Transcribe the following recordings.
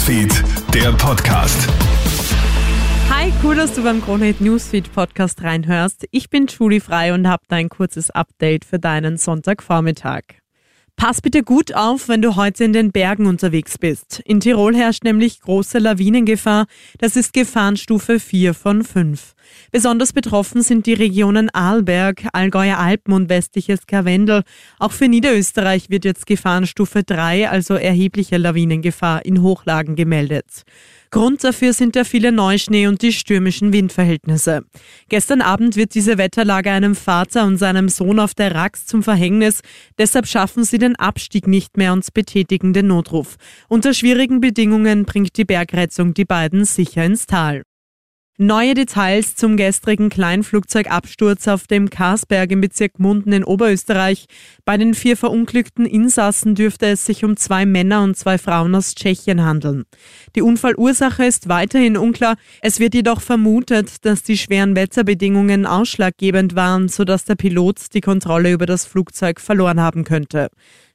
Newsfeed, der Podcast. Hi, cool, dass du beim Kronehit Newsfeed Podcast reinhörst. Ich bin Julie Frei und habe dein kurzes Update für deinen Sonntagvormittag. Pass bitte gut auf, wenn du heute in den Bergen unterwegs bist. In Tirol herrscht nämlich große Lawinengefahr. Das ist Gefahrenstufe 4 von 5. Besonders betroffen sind die Regionen Arlberg, Allgäuer Alpen und westliches Karwendel. Auch für Niederösterreich wird jetzt Gefahrenstufe 3, also erhebliche Lawinengefahr in Hochlagen gemeldet. Grund dafür sind der viele Neuschnee und die stürmischen Windverhältnisse. Gestern Abend wird diese Wetterlage einem Vater und seinem Sohn auf der Rax zum Verhängnis. Deshalb schaffen sie den Abstieg nicht mehr und betätigen den Notruf. Unter schwierigen Bedingungen bringt die Bergretzung die beiden sicher ins Tal. Neue Details zum gestrigen Kleinflugzeugabsturz auf dem Karsberg im Bezirk Munden in Oberösterreich. Bei den vier verunglückten Insassen dürfte es sich um zwei Männer und zwei Frauen aus Tschechien handeln. Die Unfallursache ist weiterhin unklar. Es wird jedoch vermutet, dass die schweren Wetterbedingungen ausschlaggebend waren, sodass der Pilot die Kontrolle über das Flugzeug verloren haben könnte.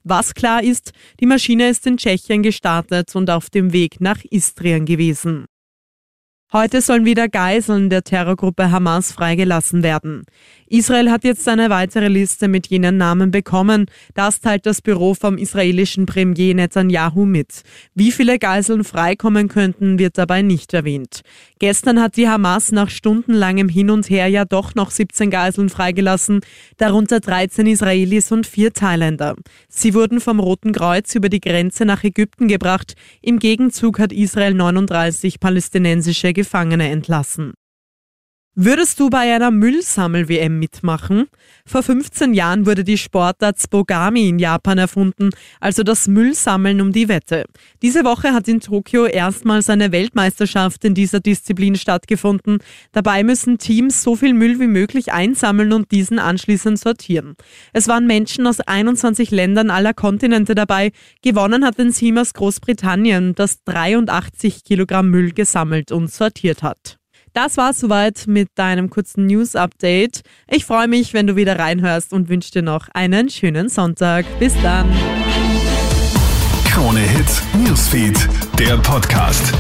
Was klar ist, die Maschine ist in Tschechien gestartet und auf dem Weg nach Istrien gewesen. Heute sollen wieder Geiseln der Terrorgruppe Hamas freigelassen werden. Israel hat jetzt eine weitere Liste mit jenen Namen bekommen. Das teilt das Büro vom israelischen Premier Netanyahu mit. Wie viele Geiseln freikommen könnten, wird dabei nicht erwähnt. Gestern hat die Hamas nach stundenlangem Hin und Her ja doch noch 17 Geiseln freigelassen, darunter 13 Israelis und vier Thailänder. Sie wurden vom Roten Kreuz über die Grenze nach Ägypten gebracht. Im Gegenzug hat Israel 39 palästinensische Gefangene entlassen. Würdest du bei einer Müllsammel-WM mitmachen? Vor 15 Jahren wurde die Sportart Spogami in Japan erfunden, also das Müllsammeln um die Wette. Diese Woche hat in Tokio erstmals eine Weltmeisterschaft in dieser Disziplin stattgefunden. Dabei müssen Teams so viel Müll wie möglich einsammeln und diesen anschließend sortieren. Es waren Menschen aus 21 Ländern aller Kontinente dabei. Gewonnen hat ein Team aus Großbritannien, das 83 Kilogramm Müll gesammelt und sortiert hat. Das war's soweit mit deinem kurzen News-Update. Ich freue mich, wenn du wieder reinhörst und wünsche dir noch einen schönen Sonntag. Bis dann. Krone Hits, Newsfeed, der Podcast.